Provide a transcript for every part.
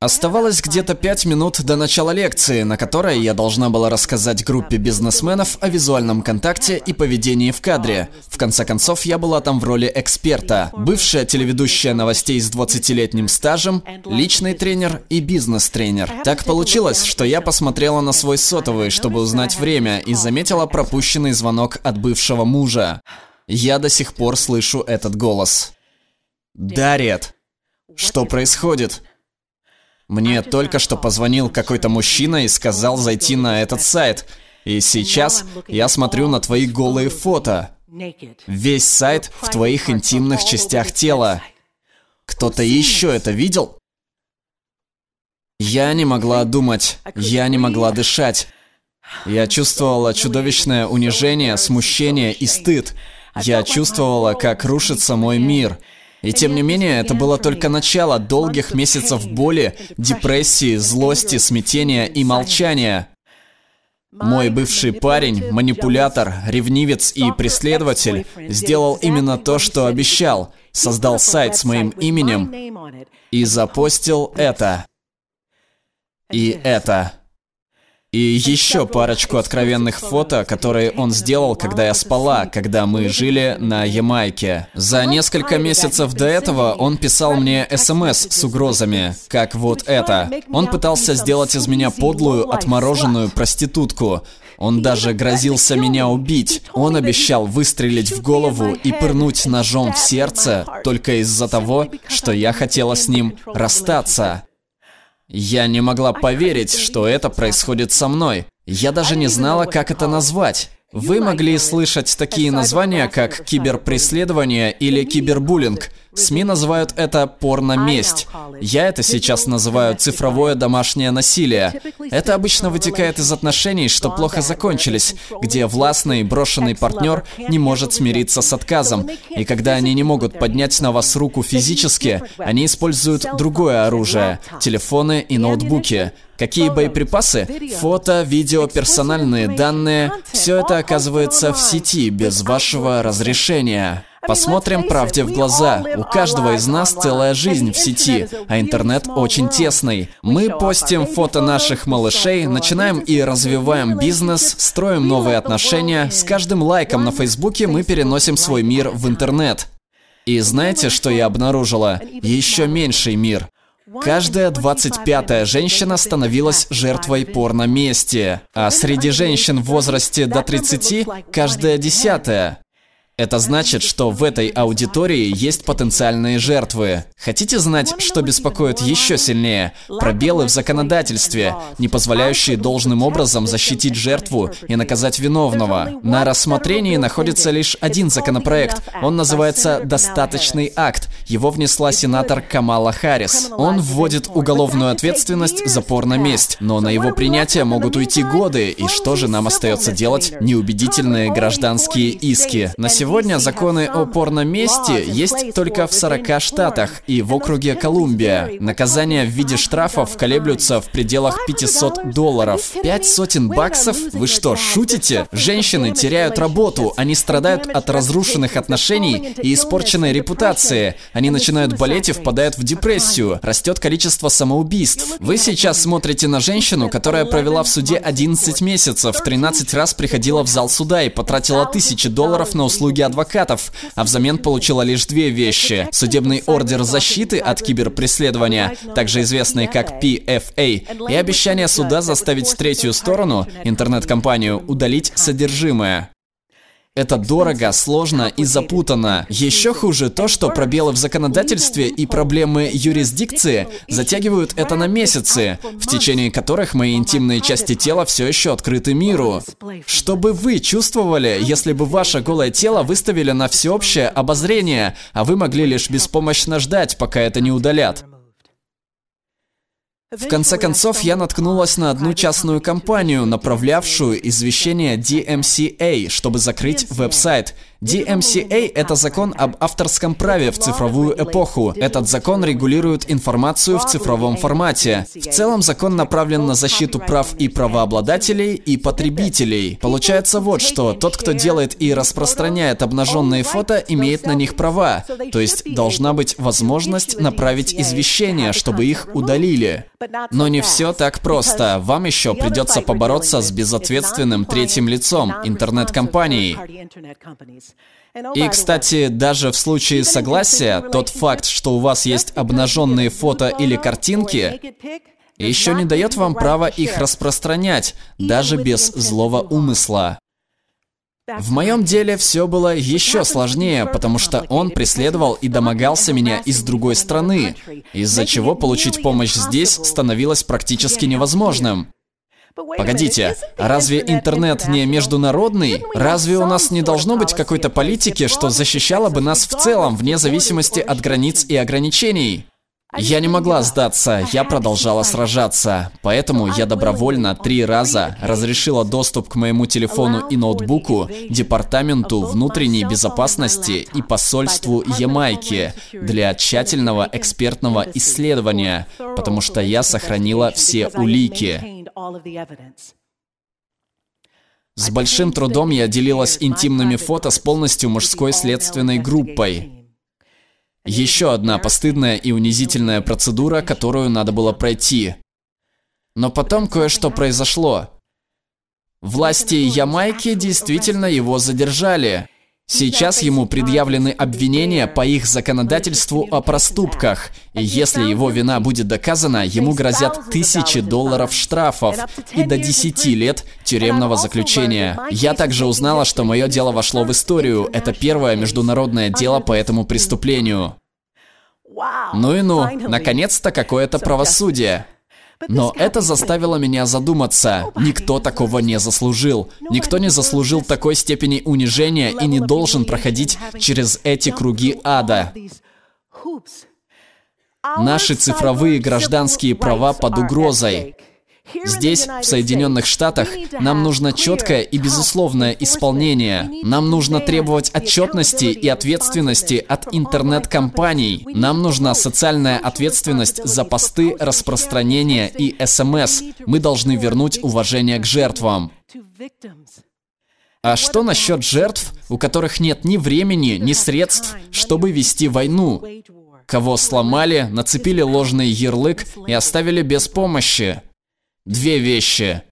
Оставалось где-то пять минут до начала лекции, на которой я должна была рассказать группе бизнесменов о визуальном контакте и поведении в кадре. В конце концов, я была там в роли эксперта, бывшая телеведущая новостей с 20-летним стажем, личный тренер и бизнес-тренер. Так получилось, что я посмотрела на свой сотовый, чтобы узнать время, и заметила пропущенный звонок от бывшего мужа. Я до сих пор слышу этот голос. Дарет, что происходит? Мне только что позвонил какой-то мужчина и сказал зайти на этот сайт. И сейчас я смотрю на твои голые фото. Весь сайт в твоих интимных частях тела. Кто-то еще это видел? Я не могла думать, я не могла дышать. Я чувствовала чудовищное унижение, смущение и стыд. Я чувствовала, как рушится мой мир. И тем не менее, это было только начало долгих месяцев боли, депрессии, злости, смятения и молчания. Мой бывший парень, манипулятор, ревнивец и преследователь сделал именно то, что обещал. Создал сайт с моим именем и запостил это. И это. И еще парочку откровенных фото, которые он сделал, когда я спала, когда мы жили на Ямайке. За несколько месяцев до этого он писал мне СМС с угрозами, как вот это. Он пытался сделать из меня подлую, отмороженную проститутку. Он даже грозился меня убить. Он обещал выстрелить в голову и пырнуть ножом в сердце только из-за того, что я хотела с ним расстаться. Я не могла поверить, что это происходит со мной. Я даже не знала, как это назвать. Вы могли слышать такие названия, как киберпреследование или кибербуллинг. СМИ называют это порно-месть. Я это сейчас называю цифровое домашнее насилие. Это обычно вытекает из отношений, что плохо закончились, где властный брошенный партнер не может смириться с отказом. И когда они не могут поднять на вас руку физически, они используют другое оружие – телефоны и ноутбуки. Какие боеприпасы? Фото, видео, персональные данные. Все это оказывается в сети без вашего разрешения. Посмотрим правде в глаза. У каждого из нас целая жизнь в сети, а интернет очень тесный. Мы постим фото наших малышей, начинаем и развиваем бизнес, строим новые отношения. С каждым лайком на Фейсбуке мы переносим свой мир в интернет. И знаете, что я обнаружила? Еще меньший мир. Каждая 25-я женщина становилась жертвой порно-мести, а среди женщин в возрасте до 30 – каждая десятая. Это значит, что в этой аудитории есть потенциальные жертвы. Хотите знать, что беспокоит еще сильнее? Пробелы в законодательстве, не позволяющие должным образом защитить жертву и наказать виновного. На рассмотрении находится лишь один законопроект. Он называется «Достаточный акт». Его внесла сенатор Камала Харрис. Он вводит уголовную ответственность за порно-месть, но на его принятие могут уйти годы, и что же нам остается делать? Неубедительные гражданские иски. На сегодня Сегодня законы о порноместе есть только в 40 штатах и в округе Колумбия. Наказания в виде штрафов колеблются в пределах 500 долларов. Пять сотен баксов? Вы что, шутите? Женщины теряют работу, они страдают от разрушенных отношений и испорченной репутации. Они начинают болеть и впадают в депрессию. Растет количество самоубийств. Вы сейчас смотрите на женщину, которая провела в суде 11 месяцев, 13 раз приходила в зал суда и потратила тысячи долларов на услуги услуги адвокатов, а взамен получила лишь две вещи. Судебный ордер защиты от киберпреследования, также известный как PFA, и обещание суда заставить третью сторону, интернет-компанию, удалить содержимое. Это дорого, сложно и запутанно. Еще хуже то, что пробелы в законодательстве и проблемы юрисдикции затягивают это на месяцы, в течение которых мои интимные части тела все еще открыты миру. Что бы вы чувствовали, если бы ваше голое тело выставили на всеобщее обозрение, а вы могли лишь беспомощно ждать, пока это не удалят? В конце концов, я наткнулась на одну частную компанию, направлявшую извещение DMCA, чтобы закрыть веб-сайт. DMCA – это закон об авторском праве в цифровую эпоху. Этот закон регулирует информацию в цифровом формате. В целом закон направлен на защиту прав и правообладателей, и потребителей. Получается вот что, тот, кто делает и распространяет обнаженные фото, имеет на них права. То есть должна быть возможность направить извещение, чтобы их удалили. Но не все так просто. Вам еще придется побороться с безответственным третьим лицом, интернет-компанией. И, кстати, даже в случае согласия, тот факт, что у вас есть обнаженные фото или картинки, еще не дает вам права их распространять, даже без злого умысла. В моем деле все было еще сложнее, потому что он преследовал и домогался меня из другой страны, из-за чего получить помощь здесь становилось практически невозможным. Погодите, разве интернет не международный? Разве у нас не должно быть какой-то политики, что защищала бы нас в целом, вне зависимости от границ и ограничений? Я не могла сдаться, я продолжала сражаться. Поэтому я добровольно три раза разрешила доступ к моему телефону и ноутбуку Департаменту внутренней безопасности и посольству Ямайки для тщательного экспертного исследования, потому что я сохранила все улики. С большим трудом я делилась интимными фото с полностью мужской следственной группой. Еще одна постыдная и унизительная процедура, которую надо было пройти. Но потом кое-что произошло. Власти Ямайки действительно его задержали. Сейчас ему предъявлены обвинения по их законодательству о проступках, и если его вина будет доказана, ему грозят тысячи долларов штрафов и до 10 лет тюремного заключения. Я также узнала, что мое дело вошло в историю. Это первое международное дело по этому преступлению. Ну и ну, наконец-то какое-то правосудие. Но это заставило меня задуматься. Никто такого не заслужил. Никто не заслужил такой степени унижения и не должен проходить через эти круги ада. Наши цифровые гражданские права под угрозой. Здесь, в Соединенных Штатах, нам нужно четкое и безусловное исполнение. Нам нужно требовать отчетности и ответственности от интернет-компаний. Нам нужна социальная ответственность за посты, распространение и СМС. Мы должны вернуть уважение к жертвам. А что насчет жертв, у которых нет ни времени, ни средств, чтобы вести войну? Кого сломали, нацепили ложный ярлык и оставили без помощи? Две вещи.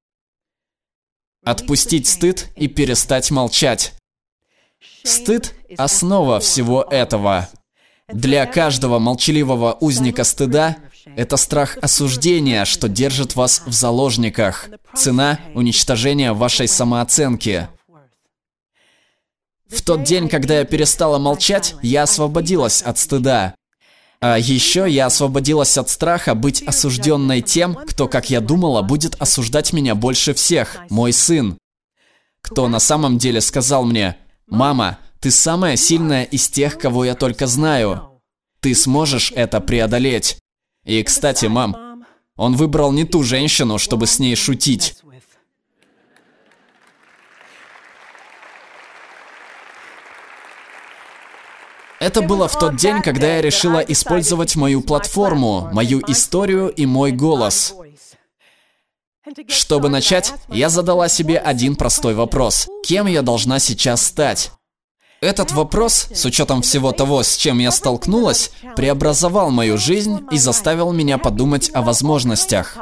Отпустить стыд и перестать молчать. Стыд – основа всего этого. Для каждого молчаливого узника стыда это страх осуждения, что держит вас в заложниках. Цена – уничтожения вашей самооценки. В тот день, когда я перестала молчать, я освободилась от стыда. А еще я освободилась от страха быть осужденной тем, кто, как я думала, будет осуждать меня больше всех, мой сын. Кто на самом деле сказал мне, «Мама, ты самая сильная из тех, кого я только знаю. Ты сможешь это преодолеть». И, кстати, мам, он выбрал не ту женщину, чтобы с ней шутить. Это было в тот день, когда я решила использовать мою платформу, мою историю и мой голос. Чтобы начать, я задала себе один простой вопрос. Кем я должна сейчас стать? Этот вопрос, с учетом всего того, с чем я столкнулась, преобразовал мою жизнь и заставил меня подумать о возможностях.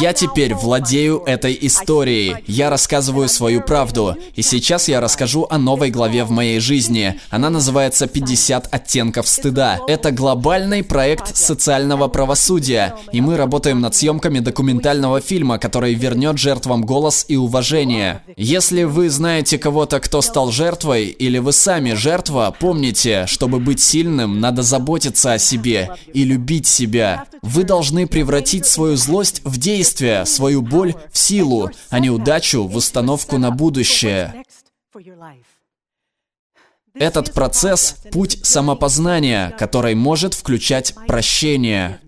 Я теперь владею этой историей, я рассказываю свою правду, и сейчас я расскажу о новой главе в моей жизни. Она называется «50 оттенков стыда». Это глобальный проект социального правосудия, и мы работаем над съемками документального фильма, который вернет жертвам голос и уважение. Если вы знаете кого-то, кто стал жертвой, или вы сами жертва, помните, чтобы быть сильным, надо заботиться о себе и любить себя. Вы должны превратить свою злость в действие, свою боль в силу, а неудачу в установку на будущее. Этот процесс – путь самопознания, который может включать прощение.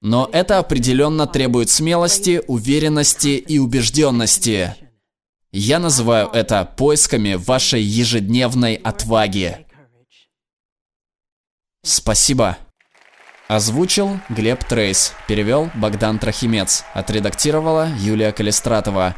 Но это определенно требует смелости, уверенности и убежденности. Я называю это поисками вашей ежедневной отваги. Спасибо. Озвучил Глеб Трейс, перевел Богдан Трохимец, отредактировала Юлия Калистратова.